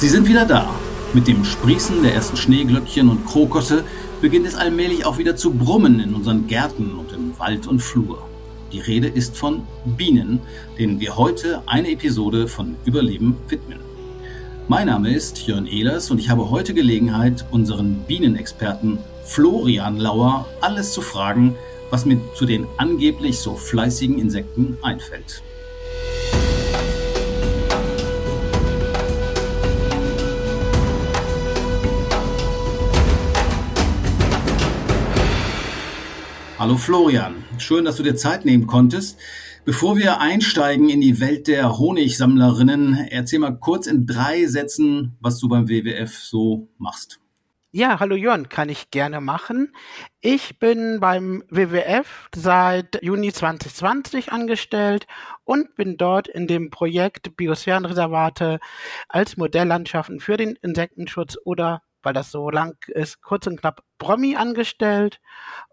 Sie sind wieder da. Mit dem Sprießen der ersten Schneeglöckchen und Krokusse beginnt es allmählich auch wieder zu brummen in unseren Gärten und in Wald und Flur. Die Rede ist von Bienen, denen wir heute eine Episode von Überleben widmen. Mein Name ist Jörn Ehlers und ich habe heute Gelegenheit, unseren Bienenexperten Florian Lauer alles zu fragen, was mir zu den angeblich so fleißigen Insekten einfällt. Hallo Florian, schön, dass du dir Zeit nehmen konntest. Bevor wir einsteigen in die Welt der Honigsammlerinnen, erzähl mal kurz in drei Sätzen, was du beim WWF so machst. Ja, hallo Jörn, kann ich gerne machen. Ich bin beim WWF seit Juni 2020 angestellt und bin dort in dem Projekt Biosphärenreservate als Modelllandschaften für den Insektenschutz oder weil das so lang ist, kurz und knapp Promi angestellt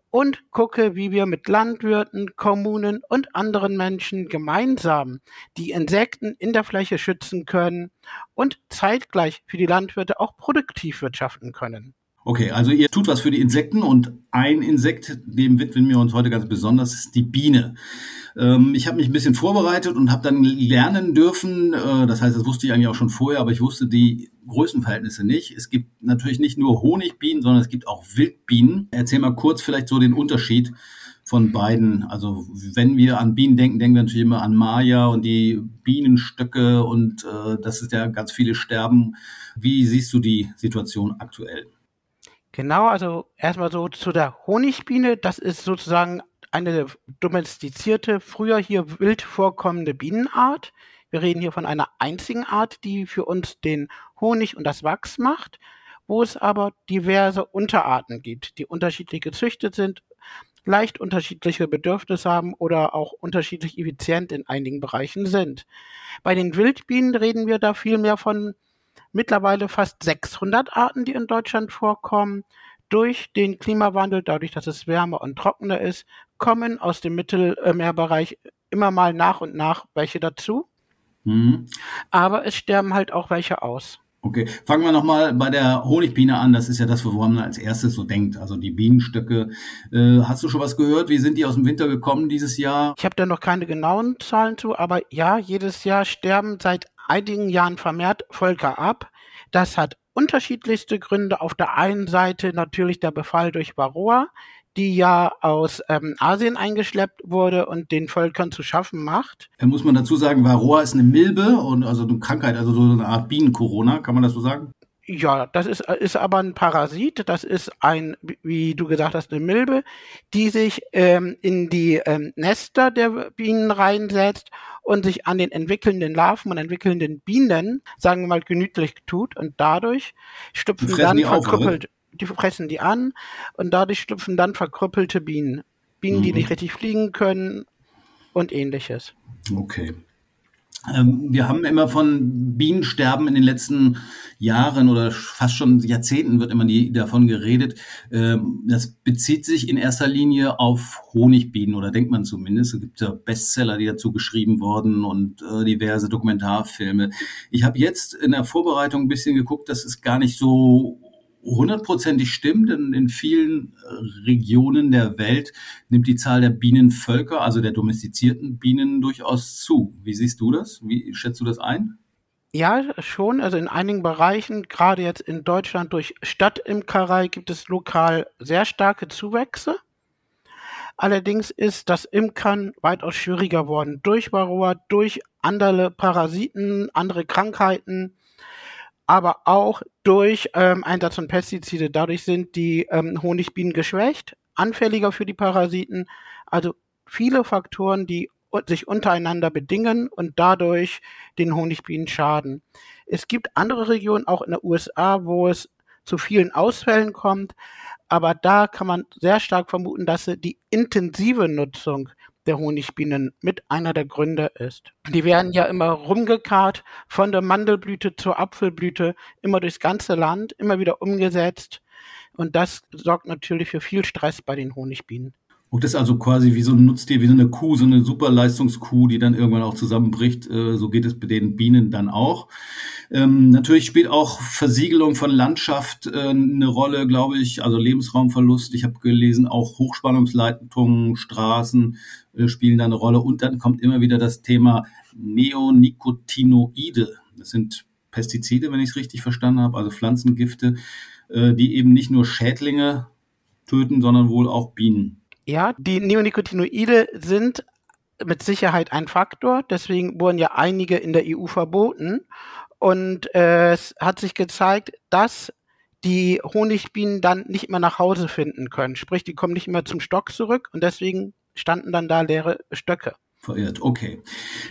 und gucke, wie wir mit Landwirten, Kommunen und anderen Menschen gemeinsam die Insekten in der Fläche schützen können und zeitgleich für die Landwirte auch produktiv wirtschaften können. Okay, also ihr tut was für die Insekten und ein Insekt, dem widmen wir uns heute ganz besonders, ist die Biene. Ähm, ich habe mich ein bisschen vorbereitet und habe dann lernen dürfen, äh, das heißt, das wusste ich eigentlich auch schon vorher, aber ich wusste die Größenverhältnisse nicht. Es gibt natürlich nicht nur Honigbienen, sondern es gibt auch Wildbienen. Erzähl mal kurz vielleicht so den Unterschied von beiden. Also wenn wir an Bienen denken, denken wir natürlich immer an Maya und die Bienenstöcke und äh, das ist ja ganz viele sterben. Wie siehst du die Situation aktuell? Genau, also erstmal so zu der Honigbiene. Das ist sozusagen eine domestizierte, früher hier wild vorkommende Bienenart. Wir reden hier von einer einzigen Art, die für uns den Honig und das Wachs macht, wo es aber diverse Unterarten gibt, die unterschiedlich gezüchtet sind, leicht unterschiedliche Bedürfnisse haben oder auch unterschiedlich effizient in einigen Bereichen sind. Bei den Wildbienen reden wir da vielmehr von mittlerweile fast 600 Arten, die in Deutschland vorkommen. Durch den Klimawandel, dadurch, dass es wärmer und trockener ist, kommen aus dem Mittelmeerbereich immer mal nach und nach welche dazu. Mhm. Aber es sterben halt auch welche aus. Okay, fangen wir nochmal bei der Honigbiene an. Das ist ja das, woran man als erstes so denkt. Also die Bienenstöcke. Äh, hast du schon was gehört? Wie sind die aus dem Winter gekommen dieses Jahr? Ich habe da noch keine genauen Zahlen zu, aber ja, jedes Jahr sterben seit einigen Jahren vermehrt Völker ab. Das hat unterschiedlichste Gründe. Auf der einen Seite natürlich der Befall durch Varroa, die ja aus ähm, Asien eingeschleppt wurde und den Völkern zu schaffen macht. Da muss man dazu sagen, Varroa ist eine Milbe und also eine Krankheit, also so eine Art Bienen-Corona, kann man das so sagen? Ja, das ist, ist aber ein Parasit. Das ist ein, wie du gesagt hast, eine Milbe, die sich ähm, in die ähm, Nester der Bienen reinsetzt und sich an den entwickelnden Larven und entwickelnden Bienen, sagen wir mal, genütlich tut und dadurch schlüpfen dann verkrüppelt, die fressen die an und dadurch schlüpfen dann verkrüppelte Bienen. Bienen, mhm. die nicht richtig fliegen können und ähnliches. Okay. Ähm, wir haben immer von Bienensterben in den letzten Jahren oder fast schon Jahrzehnten wird immer die, davon geredet. Ähm, das bezieht sich in erster Linie auf Honigbienen oder denkt man zumindest. Es gibt ja Bestseller, die dazu geschrieben wurden und äh, diverse Dokumentarfilme. Ich habe jetzt in der Vorbereitung ein bisschen geguckt, das ist gar nicht so hundertprozentig stimmt, denn in vielen Regionen der Welt nimmt die Zahl der Bienenvölker, also der domestizierten Bienen, durchaus zu. Wie siehst du das? Wie schätzt du das ein? Ja, schon. Also in einigen Bereichen, gerade jetzt in Deutschland durch Stadtimkerei, gibt es lokal sehr starke Zuwächse. Allerdings ist das Imkern weitaus schwieriger worden durch Varroa, durch andere Parasiten, andere Krankheiten aber auch durch ähm, Einsatz von Pestizide. Dadurch sind die ähm, Honigbienen geschwächt, anfälliger für die Parasiten. Also viele Faktoren, die sich untereinander bedingen und dadurch den Honigbienen schaden. Es gibt andere Regionen, auch in der USA, wo es zu vielen Ausfällen kommt, aber da kann man sehr stark vermuten, dass die intensive Nutzung der Honigbienen mit einer der Gründe ist. Die werden ja immer rumgekarrt, von der Mandelblüte zur Apfelblüte, immer durchs ganze Land, immer wieder umgesetzt. Und das sorgt natürlich für viel Stress bei den Honigbienen. Und das ist also quasi wie so ein Nutztier, wie so eine Kuh, so eine Superleistungskuh, die dann irgendwann auch zusammenbricht. Äh, so geht es bei den Bienen dann auch. Ähm, natürlich spielt auch Versiegelung von Landschaft äh, eine Rolle, glaube ich. Also Lebensraumverlust. Ich habe gelesen, auch Hochspannungsleitungen, Straßen äh, spielen da eine Rolle. Und dann kommt immer wieder das Thema Neonicotinoide. Das sind Pestizide, wenn ich es richtig verstanden habe, also Pflanzengifte, äh, die eben nicht nur Schädlinge töten, sondern wohl auch Bienen. Ja, die Neonicotinoide sind mit Sicherheit ein Faktor. Deswegen wurden ja einige in der EU verboten. Und äh, es hat sich gezeigt, dass die Honigbienen dann nicht mehr nach Hause finden können. Sprich, die kommen nicht mehr zum Stock zurück und deswegen standen dann da leere Stöcke. Verirrt, okay.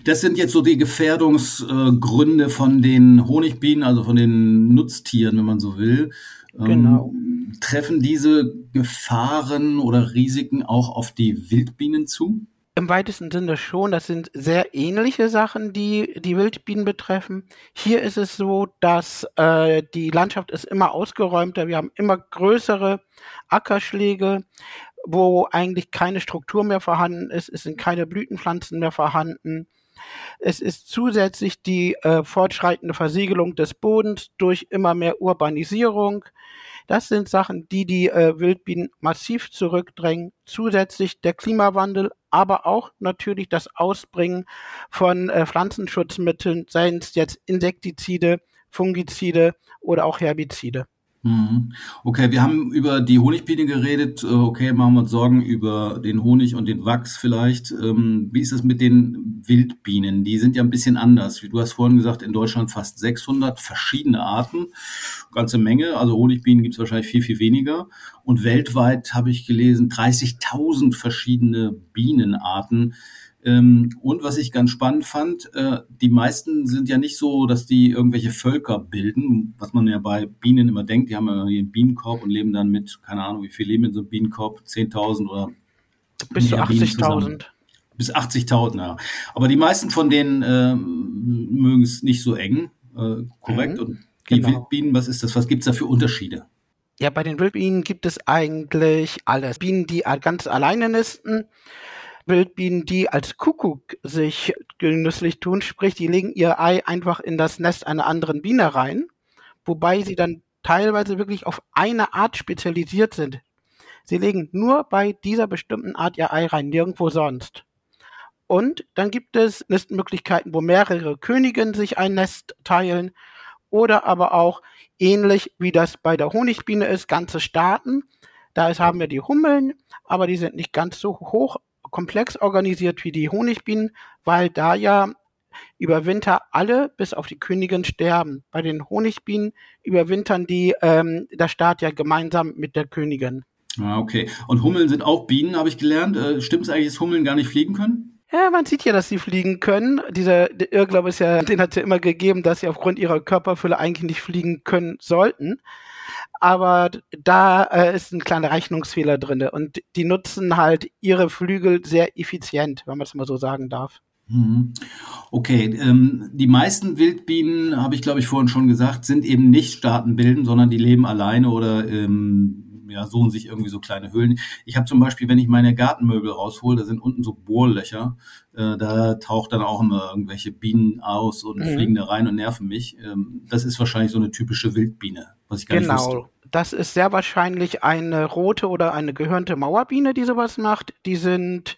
Das sind jetzt so die Gefährdungsgründe äh, von den Honigbienen, also von den Nutztieren, wenn man so will. Genau. Ähm, treffen diese Gefahren oder Risiken auch auf die Wildbienen zu? Im weitesten Sinne schon. Das sind sehr ähnliche Sachen, die die Wildbienen betreffen. Hier ist es so, dass äh, die Landschaft ist immer ausgeräumter. Wir haben immer größere Ackerschläge, wo eigentlich keine Struktur mehr vorhanden ist. Es sind keine Blütenpflanzen mehr vorhanden. Es ist zusätzlich die äh, fortschreitende Versiegelung des Bodens durch immer mehr Urbanisierung. Das sind Sachen, die die äh, Wildbienen massiv zurückdrängen. Zusätzlich der Klimawandel, aber auch natürlich das Ausbringen von äh, Pflanzenschutzmitteln, seien es jetzt Insektizide, Fungizide oder auch Herbizide. Mhm. Okay, wir haben über die Honigbiene geredet. Äh, okay, machen wir uns Sorgen über den Honig und den Wachs vielleicht. Ähm, wie ist es mit den Wildbienen? Die sind ja ein bisschen anders. Wie du hast vorhin gesagt, in Deutschland fast 600 verschiedene Arten. Ganze Menge. Also Honigbienen gibt es wahrscheinlich viel, viel weniger. Und weltweit habe ich gelesen, 30.000 verschiedene Bienenarten. Ähm, und was ich ganz spannend fand, äh, die meisten sind ja nicht so, dass die irgendwelche Völker bilden, was man ja bei Bienen immer denkt. Die haben ja einen Bienenkorb und leben dann mit, keine Ahnung, wie viel leben in so einem Bienenkorb? 10.000 oder bis zu 80.000. Bis 80.000, ja. Aber die meisten von denen äh, mögen es nicht so eng, äh, korrekt. Mhm, und die genau. Wildbienen, was ist das? Was gibt es da für Unterschiede? Ja, bei den Wildbienen gibt es eigentlich alles. Bienen, die ganz alleine nisten, Wildbienen, die als Kuckuck sich genüsslich tun, sprich, die legen ihr Ei einfach in das Nest einer anderen Biene rein, wobei sie dann teilweise wirklich auf eine Art spezialisiert sind. Sie legen nur bei dieser bestimmten Art ihr Ei rein, nirgendwo sonst. Und dann gibt es Nistmöglichkeiten, wo mehrere Königinnen sich ein Nest teilen oder aber auch ähnlich wie das bei der Honigbiene ist, ganze Staaten. Da haben wir die Hummeln, aber die sind nicht ganz so hoch komplex organisiert wie die Honigbienen, weil da ja über Winter alle bis auf die Königin sterben. Bei den Honigbienen überwintern die ähm, der Staat ja gemeinsam mit der Königin. Ah, okay. Und Hummeln sind auch Bienen, habe ich gelernt. Äh, Stimmt es eigentlich, dass Hummeln gar nicht fliegen können? Ja, man sieht ja, dass sie fliegen können. Dieser Irrglaube ist ja, den hat es ja immer gegeben, dass sie aufgrund ihrer Körperfülle eigentlich nicht fliegen können sollten aber da äh, ist ein kleiner Rechnungsfehler drin und die nutzen halt ihre Flügel sehr effizient, wenn man es mal so sagen darf. Mhm. Okay, ähm, die meisten Wildbienen, habe ich glaube ich vorhin schon gesagt, sind eben nicht Staatenbilden, sondern die leben alleine oder ähm, ja, suchen sich irgendwie so kleine Höhlen. Ich habe zum Beispiel, wenn ich meine Gartenmöbel raushole, da sind unten so Bohrlöcher. Äh, da taucht dann auch immer irgendwelche Bienen aus und mhm. fliegen da rein und nerven mich. Ähm, das ist wahrscheinlich so eine typische Wildbiene, was ich gar genau. nicht wusste. Das ist sehr wahrscheinlich eine rote oder eine gehörnte Mauerbiene, die sowas macht. Die sind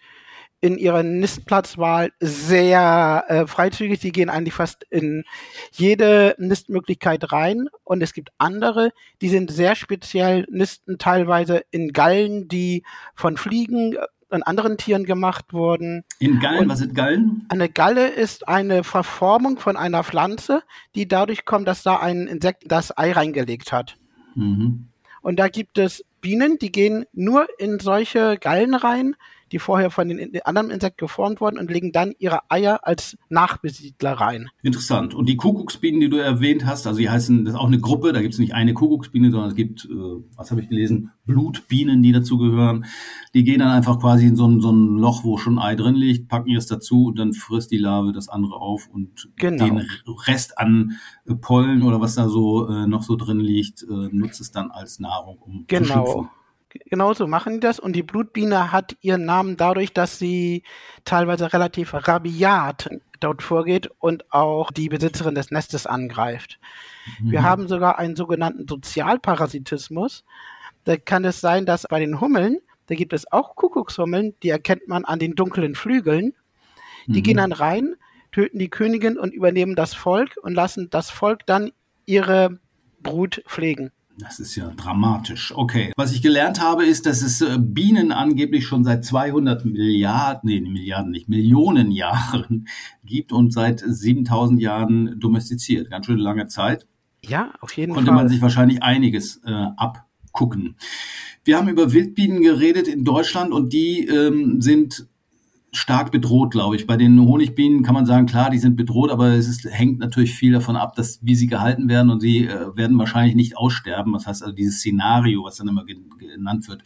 in ihrer Nistplatzwahl sehr äh, freizügig. Die gehen eigentlich fast in jede Nistmöglichkeit rein. Und es gibt andere, die sind sehr speziell, nisten teilweise in Gallen, die von Fliegen und anderen Tieren gemacht wurden. In Gallen, und was sind Gallen? Eine Galle ist eine Verformung von einer Pflanze, die dadurch kommt, dass da ein Insekt das Ei reingelegt hat. Mhm. Und da gibt es Bienen, die gehen nur in solche Gallen rein, die vorher von den anderen Insekten geformt wurden und legen dann ihre Eier als Nachbesiedler rein. Interessant. Und die Kuckucksbienen, die du erwähnt hast, also die heißen, das ist auch eine Gruppe, da gibt es nicht eine Kuckucksbiene, sondern es gibt, äh, was habe ich gelesen, Blutbienen, die dazu gehören. Die gehen dann einfach quasi in so ein, so ein Loch, wo schon Ei drin liegt, packen es dazu und dann frisst die Larve das andere auf und genau. den Rest an äh, Pollen oder was da so äh, noch so drin liegt, äh, nutzt es dann als Nahrung, um genau. zu schlüpfen. Genauso machen die das und die Blutbiene hat ihren Namen dadurch, dass sie teilweise relativ rabiat dort vorgeht und auch die Besitzerin des Nestes angreift. Mhm. Wir haben sogar einen sogenannten Sozialparasitismus. Da kann es sein, dass bei den Hummeln, da gibt es auch Kuckuckshummeln, die erkennt man an den dunklen Flügeln. Die mhm. gehen dann rein, töten die Königin und übernehmen das Volk und lassen das Volk dann ihre Brut pflegen. Das ist ja dramatisch. Okay. Was ich gelernt habe, ist, dass es äh, Bienen angeblich schon seit 200 Milliarden, nee, Milliarden nicht, Millionen Jahren gibt und seit 7000 Jahren domestiziert. Ganz schön lange Zeit. Ja, auf jeden Konnte Fall. Konnte man sich wahrscheinlich einiges äh, abgucken. Wir haben über Wildbienen geredet in Deutschland und die ähm, sind stark bedroht, glaube ich. Bei den Honigbienen kann man sagen, klar, die sind bedroht, aber es ist, hängt natürlich viel davon ab, dass, wie sie gehalten werden und sie äh, werden wahrscheinlich nicht aussterben. Das heißt also dieses Szenario, was dann immer genannt wird,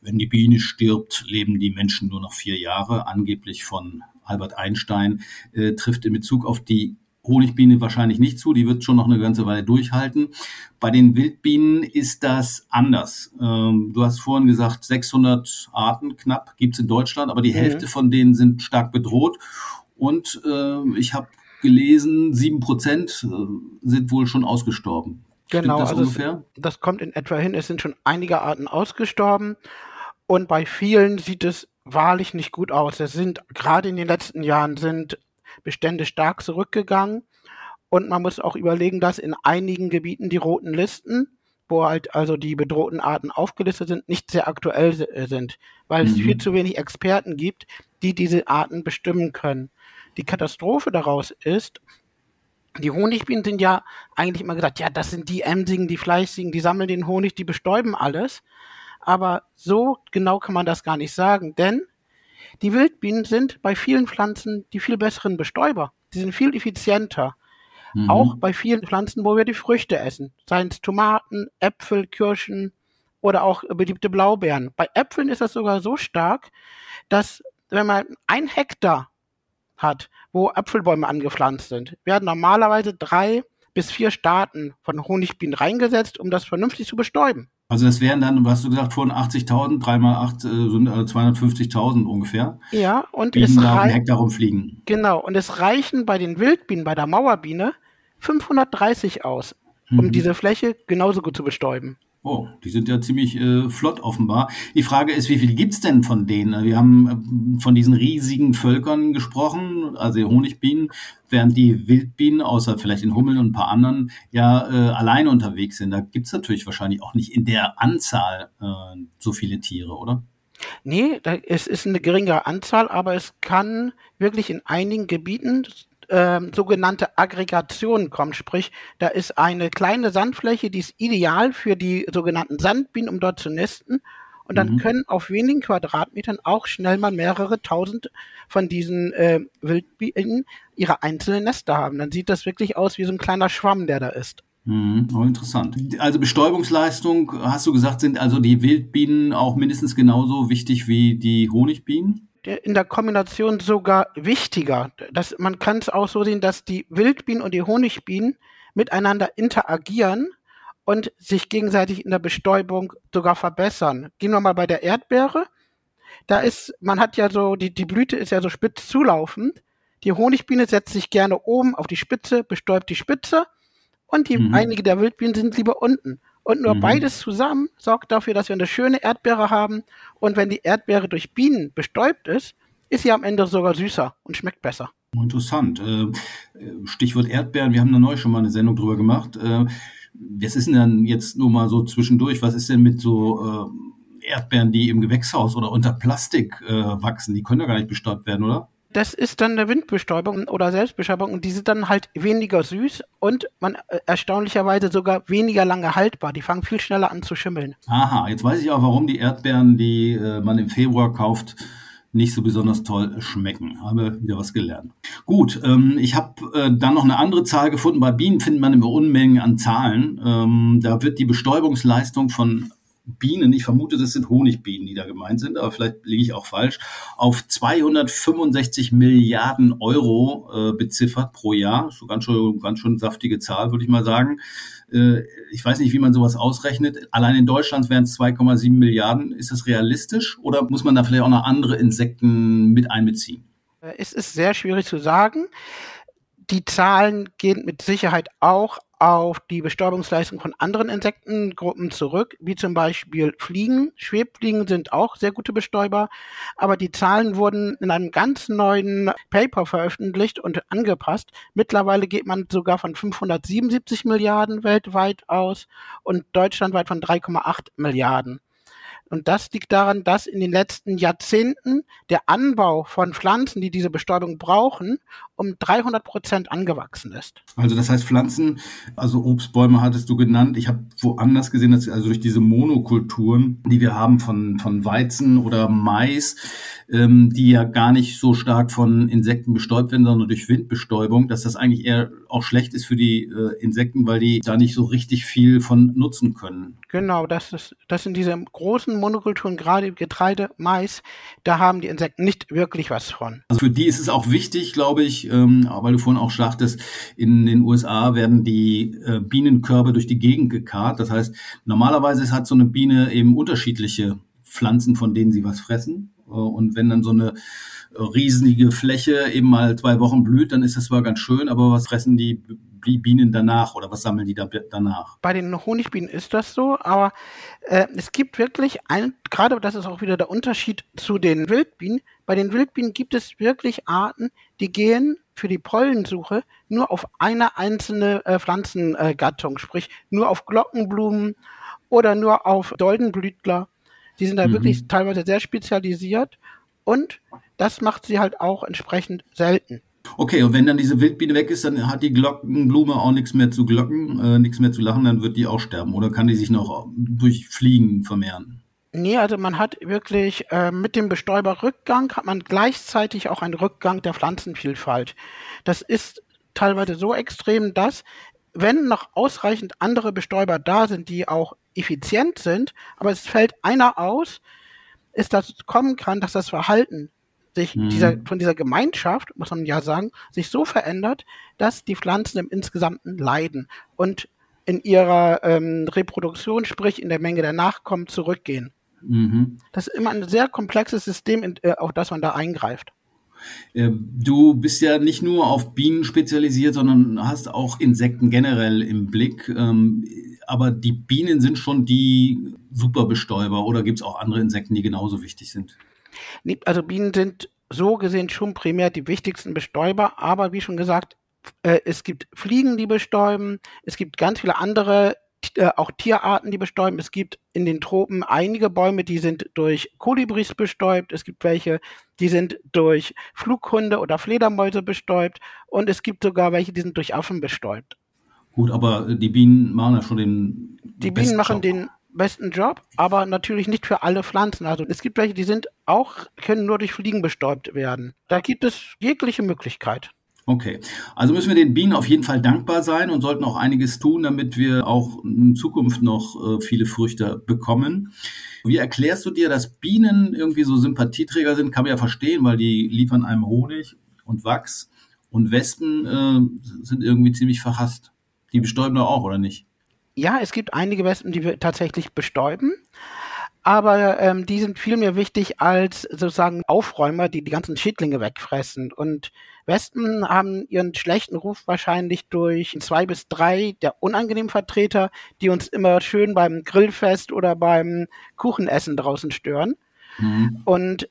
wenn die Biene stirbt, leben die Menschen nur noch vier Jahre, angeblich von Albert Einstein, äh, trifft in Bezug auf die Honigbiene wahrscheinlich nicht zu, die wird schon noch eine ganze Weile durchhalten. Bei den Wildbienen ist das anders. Ähm, du hast vorhin gesagt, 600 Arten knapp gibt's in Deutschland, aber die mhm. Hälfte von denen sind stark bedroht. Und äh, ich habe gelesen, sieben Prozent äh, sind wohl schon ausgestorben. Genau, das also ungefähr? Es, das kommt in etwa hin. Es sind schon einige Arten ausgestorben und bei vielen sieht es wahrlich nicht gut aus. Es sind gerade in den letzten Jahren sind Bestände stark zurückgegangen. Und man muss auch überlegen, dass in einigen Gebieten die roten Listen, wo halt also die bedrohten Arten aufgelistet sind, nicht sehr aktuell äh, sind, weil mhm. es viel zu wenig Experten gibt, die diese Arten bestimmen können. Die Katastrophe daraus ist, die Honigbienen sind ja eigentlich immer gesagt, ja, das sind die Emsigen, die Fleißigen, die sammeln den Honig, die bestäuben alles. Aber so genau kann man das gar nicht sagen, denn die Wildbienen sind bei vielen Pflanzen die viel besseren Bestäuber. Die sind viel effizienter. Mhm. Auch bei vielen Pflanzen, wo wir die Früchte essen. Seien es Tomaten, Äpfel, Kirschen oder auch beliebte Blaubeeren. Bei Äpfeln ist das sogar so stark, dass wenn man ein Hektar hat, wo Apfelbäume angepflanzt sind, werden normalerweise drei bis vier Staaten von Honigbienen reingesetzt, um das vernünftig zu bestäuben. Also das wären dann, was du gesagt, von 80.000, dreimal acht, äh, sind 250.000 ungefähr. Ja, und Bienen es da Hektar rumfliegen. Genau, und es reichen bei den Wildbienen, bei der Mauerbiene 530 aus, um mhm. diese Fläche genauso gut zu bestäuben. Oh, die sind ja ziemlich äh, flott offenbar. Die Frage ist, wie viel gibt's denn von denen? Wir haben äh, von diesen riesigen Völkern gesprochen, also Honigbienen, während die Wildbienen, außer vielleicht in Hummeln und ein paar anderen, ja äh, alleine unterwegs sind. Da gibt's natürlich wahrscheinlich auch nicht in der Anzahl äh, so viele Tiere, oder? Nee, es ist eine geringere Anzahl, aber es kann wirklich in einigen Gebieten ähm, sogenannte Aggregation kommt. Sprich, da ist eine kleine Sandfläche, die ist ideal für die sogenannten Sandbienen, um dort zu nisten. Und dann mhm. können auf wenigen Quadratmetern auch schnell mal mehrere tausend von diesen äh, Wildbienen ihre einzelnen Nester haben. Dann sieht das wirklich aus wie so ein kleiner Schwamm, der da ist. Mhm, oh, interessant. Also Bestäubungsleistung, hast du gesagt, sind also die Wildbienen auch mindestens genauso wichtig wie die Honigbienen? In der Kombination sogar wichtiger. Das, man kann es auch so sehen, dass die Wildbienen und die Honigbienen miteinander interagieren und sich gegenseitig in der Bestäubung sogar verbessern. Gehen wir mal bei der Erdbeere. Da ist, man hat ja so, die, die Blüte ist ja so spitz zulaufend. Die Honigbiene setzt sich gerne oben auf die Spitze, bestäubt die Spitze und die, mhm. einige der Wildbienen sind lieber unten. Und nur mhm. beides zusammen sorgt dafür, dass wir eine schöne Erdbeere haben. Und wenn die Erdbeere durch Bienen bestäubt ist, ist sie am Ende sogar süßer und schmeckt besser. Interessant. Äh, Stichwort Erdbeeren, wir haben da neu schon mal eine Sendung drüber gemacht. Äh, was ist denn dann jetzt nur mal so zwischendurch? Was ist denn mit so äh, Erdbeeren, die im Gewächshaus oder unter Plastik wachsen? Die können ja gar nicht bestäubt werden, oder? Das ist dann eine Windbestäubung oder Selbstbestäubung und die sind dann halt weniger süß und man äh, erstaunlicherweise sogar weniger lange haltbar. Die fangen viel schneller an zu schimmeln. Aha, jetzt weiß ich auch, warum die Erdbeeren, die äh, man im Februar kauft, nicht so besonders toll schmecken. Habe wieder was gelernt. Gut, ähm, ich habe äh, dann noch eine andere Zahl gefunden. Bei Bienen findet man immer Unmengen an Zahlen. Ähm, da wird die Bestäubungsleistung von Bienen, ich vermute, das sind Honigbienen, die da gemeint sind, aber vielleicht liege ich auch falsch, auf 265 Milliarden Euro äh, beziffert pro Jahr. So ganz schön, ganz schön saftige Zahl, würde ich mal sagen. Äh, ich weiß nicht, wie man sowas ausrechnet. Allein in Deutschland wären es 2,7 Milliarden. Ist das realistisch oder muss man da vielleicht auch noch andere Insekten mit einbeziehen? Es ist sehr schwierig zu sagen. Die Zahlen gehen mit Sicherheit auch auf die Bestäubungsleistung von anderen Insektengruppen zurück, wie zum Beispiel Fliegen. Schwebfliegen sind auch sehr gute Bestäuber, aber die Zahlen wurden in einem ganz neuen Paper veröffentlicht und angepasst. Mittlerweile geht man sogar von 577 Milliarden weltweit aus und deutschlandweit von 3,8 Milliarden. Und das liegt daran, dass in den letzten Jahrzehnten der Anbau von Pflanzen, die diese Bestäubung brauchen, um 300 Prozent angewachsen ist. Also das heißt Pflanzen, also Obstbäume hattest du genannt. Ich habe woanders gesehen, dass also durch diese Monokulturen, die wir haben von, von Weizen oder Mais, ähm, die ja gar nicht so stark von Insekten bestäubt werden, sondern durch Windbestäubung, dass das eigentlich eher auch schlecht ist für die äh, Insekten, weil die da nicht so richtig viel von nutzen können. Genau, das ist, das sind diese großen Monokulturen, gerade Getreide, Mais, da haben die Insekten nicht wirklich was von. Also für die ist es auch wichtig, glaube ich, ähm, weil du vorhin auch sagtest, in den USA werden die äh, Bienenkörbe durch die Gegend gekarrt. Das heißt, normalerweise hat so eine Biene eben unterschiedliche Pflanzen, von denen sie was fressen. Äh, und wenn dann so eine äh, riesige Fläche eben mal zwei Wochen blüht, dann ist das zwar ganz schön, aber was fressen die Bienen danach oder was sammeln die da danach? Bei den Honigbienen ist das so, aber äh, es gibt wirklich ein, gerade das ist auch wieder der Unterschied zu den Wildbienen. Bei den Wildbienen gibt es wirklich Arten, die gehen für die Pollensuche nur auf eine einzelne äh, Pflanzengattung, sprich nur auf Glockenblumen oder nur auf Doldenblütler die sind da mhm. wirklich teilweise sehr spezialisiert und das macht sie halt auch entsprechend selten. Okay, und wenn dann diese Wildbiene weg ist, dann hat die Glockenblume auch nichts mehr zu glocken, äh, nichts mehr zu lachen, dann wird die auch sterben. Oder kann die sich noch durch Fliegen vermehren? Nee, also man hat wirklich äh, mit dem Bestäuberrückgang hat man gleichzeitig auch einen Rückgang der Pflanzenvielfalt. Das ist teilweise so extrem, dass wenn noch ausreichend andere Bestäuber da sind, die auch effizient sind, aber es fällt einer aus, ist, dass es kommen kann, dass das Verhalten sich mhm. dieser, von dieser Gemeinschaft, muss man ja sagen, sich so verändert, dass die Pflanzen im Insgesamten leiden und in ihrer ähm, Reproduktion, sprich in der Menge der Nachkommen, zurückgehen. Mhm. Das ist immer ein sehr komplexes System, in, äh, auf das man da eingreift. Ähm, du bist ja nicht nur auf Bienen spezialisiert, sondern hast auch Insekten generell im Blick. Ähm, aber die Bienen sind schon die Superbestäuber oder gibt es auch andere Insekten, die genauso wichtig sind? Also Bienen sind so gesehen schon primär die wichtigsten Bestäuber, aber wie schon gesagt, äh, es gibt Fliegen, die bestäuben, es gibt ganz viele andere, äh, auch Tierarten, die bestäuben. Es gibt in den Tropen einige Bäume, die sind durch Kolibris bestäubt, es gibt welche, die sind durch Flughunde oder Fledermäuse bestäubt und es gibt sogar welche, die sind durch Affen bestäubt. Gut, aber die Bienen machen ja schon den. Die Bienen machen Job. den besten Job, aber natürlich nicht für alle Pflanzen. Also es gibt welche, die sind auch, können nur durch Fliegen bestäubt werden. Da gibt es jegliche Möglichkeit. Okay, also müssen wir den Bienen auf jeden Fall dankbar sein und sollten auch einiges tun, damit wir auch in Zukunft noch äh, viele Früchte bekommen. Wie erklärst du dir, dass Bienen irgendwie so Sympathieträger sind? Kann man ja verstehen, weil die liefern einem Honig und Wachs und Wespen äh, sind irgendwie ziemlich verhasst. Die bestäuben doch auch, oder nicht? Ja, es gibt einige Wespen, die wir tatsächlich bestäuben. Aber ähm, die sind viel mehr wichtig als sozusagen Aufräumer, die die ganzen Schädlinge wegfressen. Und Wespen haben ihren schlechten Ruf wahrscheinlich durch zwei bis drei der unangenehmen Vertreter, die uns immer schön beim Grillfest oder beim Kuchenessen draußen stören. Mhm. Und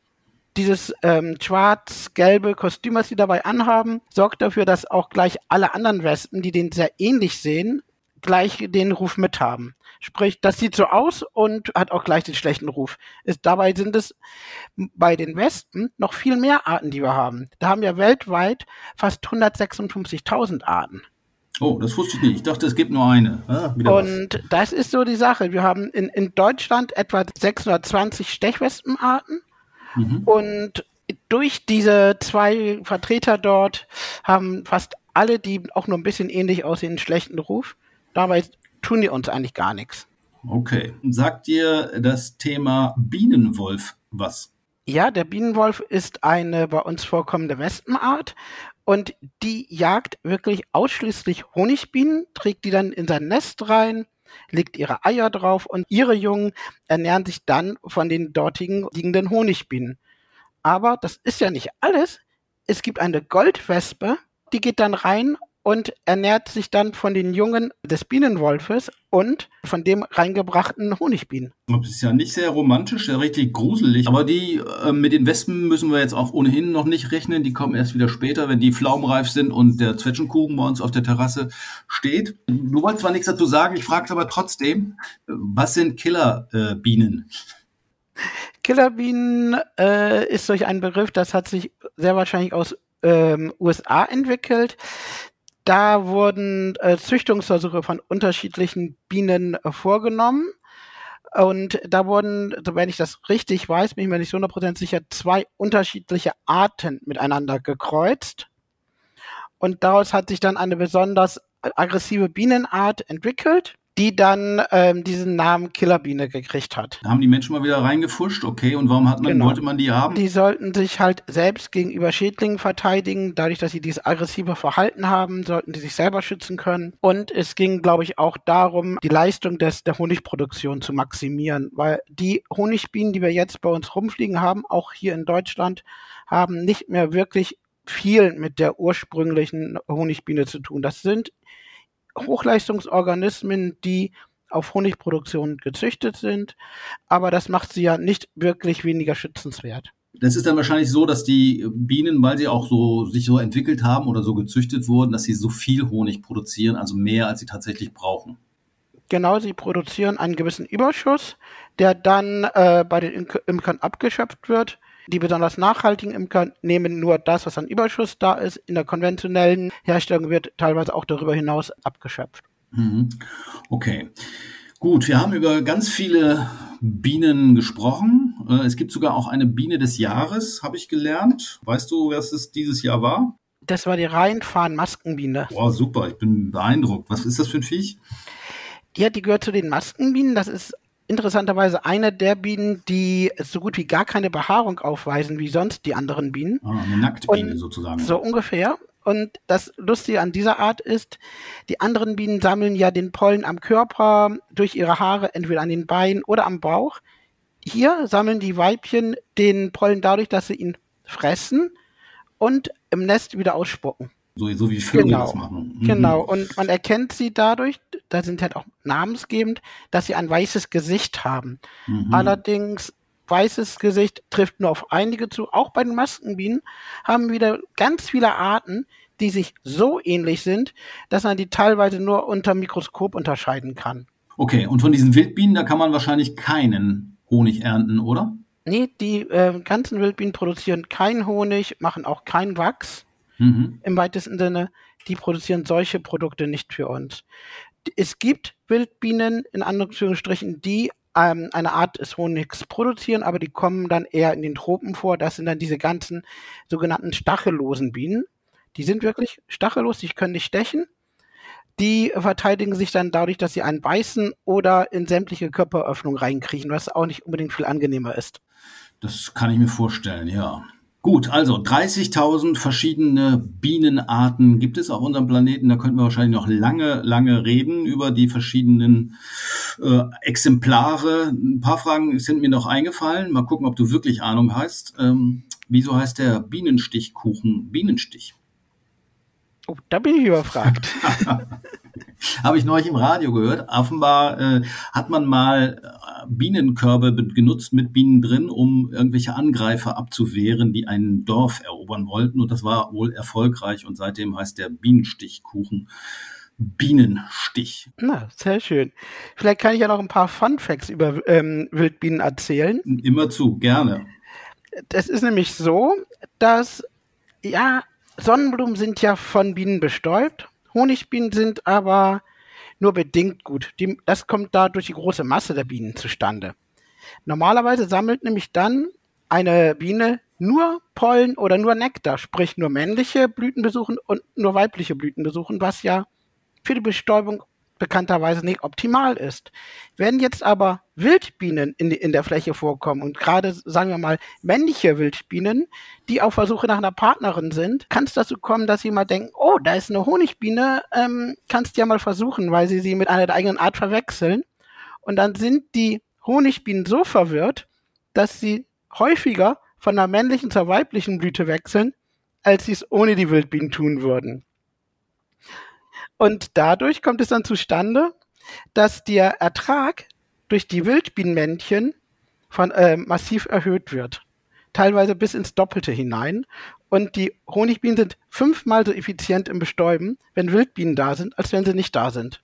dieses ähm, schwarz-gelbe Kostüm, was sie dabei anhaben, sorgt dafür, dass auch gleich alle anderen Wespen, die den sehr ähnlich sehen, gleich den Ruf mithaben. Sprich, das sieht so aus und hat auch gleich den schlechten Ruf. Ist, dabei sind es bei den Wespen noch viel mehr Arten, die wir haben. Da haben wir weltweit fast 156.000 Arten. Oh, das wusste ich nicht. Ich dachte, es gibt nur eine. Ah, und was. das ist so die Sache. Wir haben in, in Deutschland etwa 620 Stechwespenarten Mhm. Und durch diese zwei Vertreter dort haben fast alle, die auch nur ein bisschen ähnlich aussehen, einen schlechten Ruf. Dabei tun die uns eigentlich gar nichts. Okay. Sagt dir das Thema Bienenwolf was? Ja, der Bienenwolf ist eine bei uns vorkommende Wespenart und die jagt wirklich ausschließlich Honigbienen, trägt die dann in sein Nest rein, legt ihre Eier drauf und ihre Jungen ernähren sich dann von den dortigen liegenden Honigbienen. Aber das ist ja nicht alles. Es gibt eine Goldwespe, die geht dann rein und ernährt sich dann von den Jungen des Bienenwolfes und von dem reingebrachten Honigbienen. Das ist ja nicht sehr romantisch, ja richtig gruselig. Aber die äh, mit den Wespen müssen wir jetzt auch ohnehin noch nicht rechnen. Die kommen erst wieder später, wenn die pflaumenreif sind und der Zwetschgenkuchen bei uns auf der Terrasse steht. Du wolltest zwar nichts dazu sagen, ich frage aber trotzdem, was sind Killerbienen? Äh, Killerbienen äh, ist durch einen Begriff, das hat sich sehr wahrscheinlich aus ähm, USA entwickelt. Da wurden äh, Züchtungsversuche von unterschiedlichen Bienen äh, vorgenommen. Und da wurden, wenn ich das richtig weiß, bin ich mir nicht so 100% sicher, zwei unterschiedliche Arten miteinander gekreuzt. Und daraus hat sich dann eine besonders aggressive Bienenart entwickelt die dann ähm, diesen Namen Killerbiene gekriegt hat. Da haben die Menschen mal wieder reingefuscht, okay, und warum hat man, genau. wollte man die haben? Die sollten sich halt selbst gegenüber Schädlingen verteidigen, dadurch, dass sie dieses aggressive Verhalten haben, sollten die sich selber schützen können. Und es ging, glaube ich, auch darum, die Leistung des, der Honigproduktion zu maximieren, weil die Honigbienen, die wir jetzt bei uns rumfliegen haben, auch hier in Deutschland, haben nicht mehr wirklich viel mit der ursprünglichen Honigbiene zu tun. Das sind Hochleistungsorganismen, die auf Honigproduktion gezüchtet sind, aber das macht sie ja nicht wirklich weniger schützenswert. Das ist dann wahrscheinlich so, dass die Bienen, weil sie auch so sich so entwickelt haben oder so gezüchtet wurden, dass sie so viel Honig produzieren, also mehr als sie tatsächlich brauchen. Genau, sie produzieren einen gewissen Überschuss, der dann äh, bei den Imkern abgeschöpft wird die besonders nachhaltigen Imker nehmen nur das, was an Überschuss da ist. In der konventionellen Herstellung wird teilweise auch darüber hinaus abgeschöpft. Mhm. Okay. Gut, wir haben über ganz viele Bienen gesprochen. Äh, es gibt sogar auch eine Biene des Jahres, habe ich gelernt. Weißt du, was es dieses Jahr war? Das war die Rheinfahren-Maskenbiene. Boah, super, ich bin beeindruckt. Was ist das für ein Viech? Ja, die gehört zu den Maskenbienen. Das ist interessanterweise eine der Bienen, die so gut wie gar keine Behaarung aufweisen wie sonst die anderen Bienen. Ah, eine Nacktbiene sozusagen. So ungefähr. Und das Lustige an dieser Art ist, die anderen Bienen sammeln ja den Pollen am Körper durch ihre Haare, entweder an den Beinen oder am Bauch. Hier sammeln die Weibchen den Pollen dadurch, dass sie ihn fressen und im Nest wieder ausspucken. So, so wie Vögel genau. das machen. Mhm. Genau, und man erkennt sie dadurch, da sind halt auch namensgebend, dass sie ein weißes Gesicht haben. Mhm. Allerdings weißes Gesicht trifft nur auf einige zu. Auch bei den Maskenbienen haben wieder ganz viele Arten, die sich so ähnlich sind, dass man die teilweise nur unter Mikroskop unterscheiden kann. Okay, und von diesen Wildbienen, da kann man wahrscheinlich keinen Honig ernten, oder? Nee, die äh, ganzen Wildbienen produzieren keinen Honig, machen auch keinen Wachs mhm. im weitesten Sinne, die produzieren solche Produkte nicht für uns. Es gibt Wildbienen, in Anführungsstrichen, die ähm, eine Art des Honigs produzieren, aber die kommen dann eher in den Tropen vor. Das sind dann diese ganzen sogenannten stachellosen Bienen. Die sind wirklich stachellos, die können nicht stechen. Die verteidigen sich dann dadurch, dass sie einen beißen oder in sämtliche Körperöffnungen reinkriechen, was auch nicht unbedingt viel angenehmer ist. Das kann ich mir vorstellen, ja. Gut, also 30.000 verschiedene Bienenarten gibt es auf unserem Planeten. Da könnten wir wahrscheinlich noch lange, lange reden über die verschiedenen äh, Exemplare. Ein paar Fragen sind mir noch eingefallen. Mal gucken, ob du wirklich Ahnung hast. Ähm, wieso heißt der Bienenstichkuchen Bienenstich? Oh, da bin ich überfragt. Habe ich neulich im Radio gehört. Offenbar äh, hat man mal äh, Bienenkörbe genutzt mit Bienen drin, um irgendwelche Angreifer abzuwehren, die ein Dorf erobern wollten. Und das war wohl erfolgreich. Und seitdem heißt der Bienenstichkuchen Bienenstich. Na, sehr schön. Vielleicht kann ich ja noch ein paar Fun Facts über ähm, Wildbienen erzählen. Immer zu, gerne. Das ist nämlich so, dass ja Sonnenblumen sind ja von Bienen bestäubt Honigbienen sind aber nur bedingt gut. Die, das kommt da durch die große Masse der Bienen zustande. Normalerweise sammelt nämlich dann eine Biene nur Pollen oder nur Nektar, sprich nur männliche Blüten besuchen und nur weibliche Blüten besuchen, was ja für die Bestäubung bekannterweise nicht optimal ist. Wenn jetzt aber Wildbienen in, in der Fläche vorkommen und gerade, sagen wir mal, männliche Wildbienen, die auf Versuche nach einer Partnerin sind, kann es dazu kommen, dass sie mal denken, oh, da ist eine Honigbiene, ähm, kannst ja mal versuchen, weil sie sie mit einer der eigenen Art verwechseln. Und dann sind die Honigbienen so verwirrt, dass sie häufiger von der männlichen zur weiblichen Blüte wechseln, als sie es ohne die Wildbienen tun würden. Und dadurch kommt es dann zustande, dass der Ertrag durch die Wildbienenmännchen von, äh, massiv erhöht wird. Teilweise bis ins Doppelte hinein. Und die Honigbienen sind fünfmal so effizient im Bestäuben, wenn Wildbienen da sind, als wenn sie nicht da sind.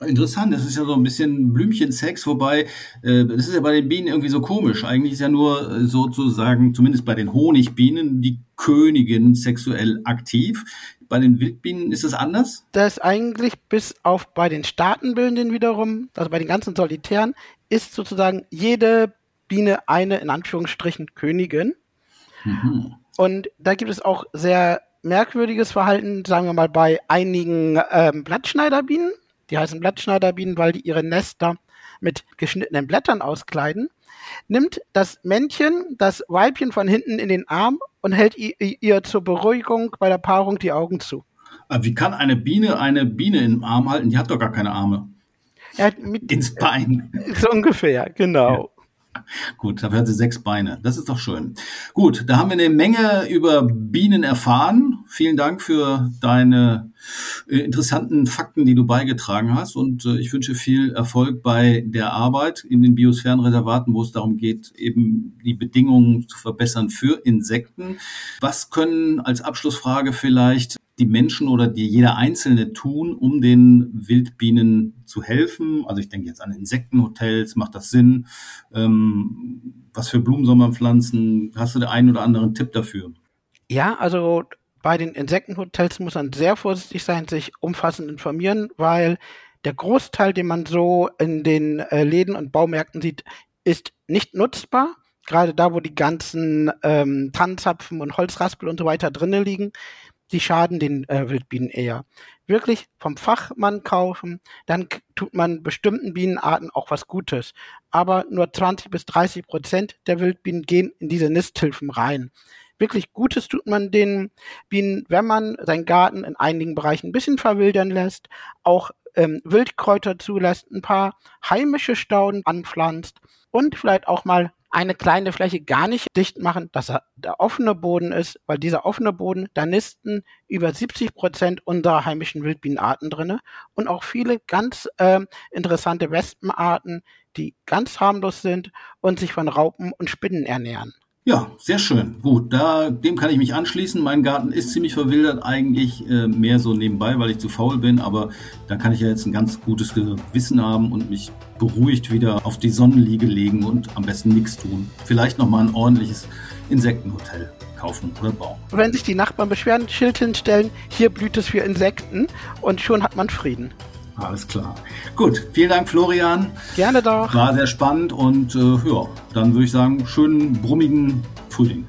Interessant, das ist ja so ein bisschen Blümchensex, wobei äh, das ist ja bei den Bienen irgendwie so komisch. Eigentlich ist ja nur äh, sozusagen, zumindest bei den Honigbienen, die Königin sexuell aktiv. Bei den Wildbienen ist es anders? Das ist eigentlich bis auf bei den Staatenbildenden wiederum, also bei den ganzen Solitären, ist sozusagen jede Biene eine, in Anführungsstrichen, Königin. Mhm. Und da gibt es auch sehr merkwürdiges Verhalten, sagen wir mal, bei einigen ähm, Blattschneiderbienen. Die heißen Blattschneiderbienen, weil die ihre Nester mit geschnittenen Blättern auskleiden. Nimmt das Männchen das Weibchen von hinten in den Arm und hält ihr, ihr zur Beruhigung bei der Paarung die Augen zu. Wie kann eine Biene eine Biene im Arm halten? Die hat doch gar keine Arme. Hat mit, Ins Bein. So ungefähr, genau. Ja. Gut, dafür hat sie sechs Beine. Das ist doch schön. Gut, da haben wir eine Menge über Bienen erfahren. Vielen Dank für deine äh, interessanten Fakten, die du beigetragen hast. Und äh, ich wünsche viel Erfolg bei der Arbeit in den Biosphärenreservaten, wo es darum geht, eben die Bedingungen zu verbessern für Insekten. Was können als Abschlussfrage vielleicht die Menschen oder die jeder Einzelne tun, um den Wildbienen zu helfen? Also ich denke jetzt an Insektenhotels, macht das Sinn? Ähm, was für Blumen soll man pflanzen? Hast du den einen oder anderen Tipp dafür? Ja, also bei den Insektenhotels muss man sehr vorsichtig sein, sich umfassend informieren, weil der Großteil, den man so in den äh, Läden und Baumärkten sieht, ist nicht nutzbar. Gerade da, wo die ganzen ähm, Tannenzapfen und Holzraspel und so weiter drinnen liegen, die schaden den äh, Wildbienen eher. Wirklich vom Fachmann kaufen, dann tut man bestimmten Bienenarten auch was Gutes. Aber nur 20 bis 30 Prozent der Wildbienen gehen in diese Nisthilfen rein wirklich Gutes tut man den Bienen, wenn man seinen Garten in einigen Bereichen ein bisschen verwildern lässt, auch ähm, Wildkräuter zulässt, ein paar heimische Stauden anpflanzt und vielleicht auch mal eine kleine Fläche gar nicht dicht machen, dass er der offene Boden ist, weil dieser offene Boden, da nisten über 70 Prozent unserer heimischen Wildbienenarten drinne und auch viele ganz äh, interessante Wespenarten, die ganz harmlos sind und sich von Raupen und Spinnen ernähren. Ja, sehr schön. Gut, da, dem kann ich mich anschließen. Mein Garten ist ziemlich verwildert, eigentlich äh, mehr so nebenbei, weil ich zu faul bin, aber da kann ich ja jetzt ein ganz gutes Gewissen haben und mich beruhigt wieder auf die Sonnenliege legen und am besten nichts tun. Vielleicht nochmal ein ordentliches Insektenhotel kaufen oder bauen. Wenn sich die Nachbarn beschweren, Schild hinstellen, hier blüht es für Insekten und schon hat man Frieden. Alles klar. Gut, vielen Dank, Florian. Gerne doch. War sehr spannend und äh, ja, dann würde ich sagen, schönen brummigen Frühling.